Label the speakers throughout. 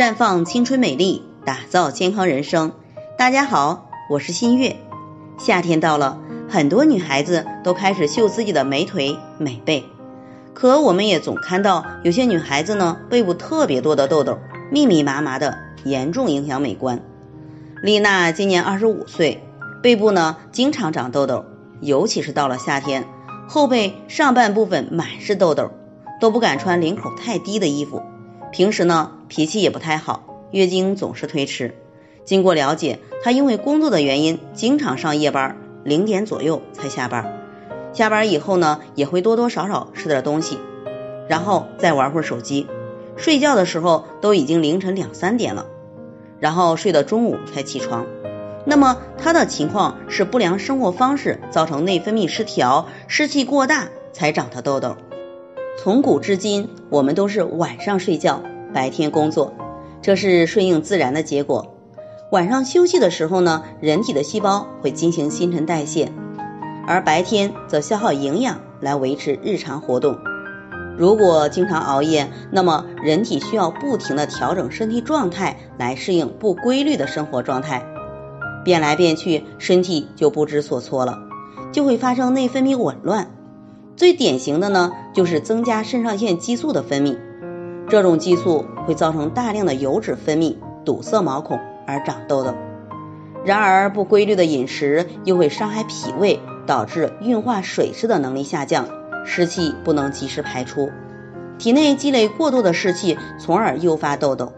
Speaker 1: 绽放青春美丽，打造健康人生。大家好，我是新月。夏天到了，很多女孩子都开始秀自己的美腿美背，可我们也总看到有些女孩子呢，背部特别多的痘痘，密密麻麻的，严重影响美观。丽娜今年二十五岁，背部呢经常长痘痘，尤其是到了夏天，后背上半部分满是痘痘，都不敢穿领口太低的衣服。平时呢脾气也不太好，月经总是推迟。经过了解，她因为工作的原因，经常上夜班，零点左右才下班。下班以后呢，也会多多少少吃点东西，然后再玩会儿手机。睡觉的时候都已经凌晨两三点了。然后睡到中午才起床，那么他的情况是不良生活方式造成内分泌失调，湿气过大才长的痘痘。从古至今，我们都是晚上睡觉，白天工作，这是顺应自然的结果。晚上休息的时候呢，人体的细胞会进行新陈代谢，而白天则消耗营养来维持日常活动。如果经常熬夜，那么人体需要不停的调整身体状态来适应不规律的生活状态，变来变去，身体就不知所措了，就会发生内分泌紊乱。最典型的呢，就是增加肾上腺激素的分泌，这种激素会造成大量的油脂分泌，堵塞毛孔而长痘痘。然而不规律的饮食又会伤害脾胃，导致运化水湿的能力下降。湿气不能及时排出，体内积累过多的湿气，从而诱发痘痘。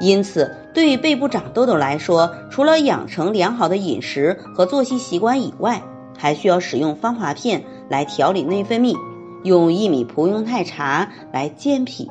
Speaker 1: 因此，对于背部长痘痘来说，除了养成良好的饮食和作息习惯以外，还需要使用芳华片来调理内分泌，用薏米蒲用肽茶来健脾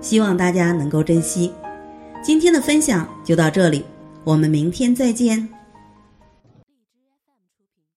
Speaker 2: 希望大家能够珍惜。今天的分享就到这里，我们明天再见。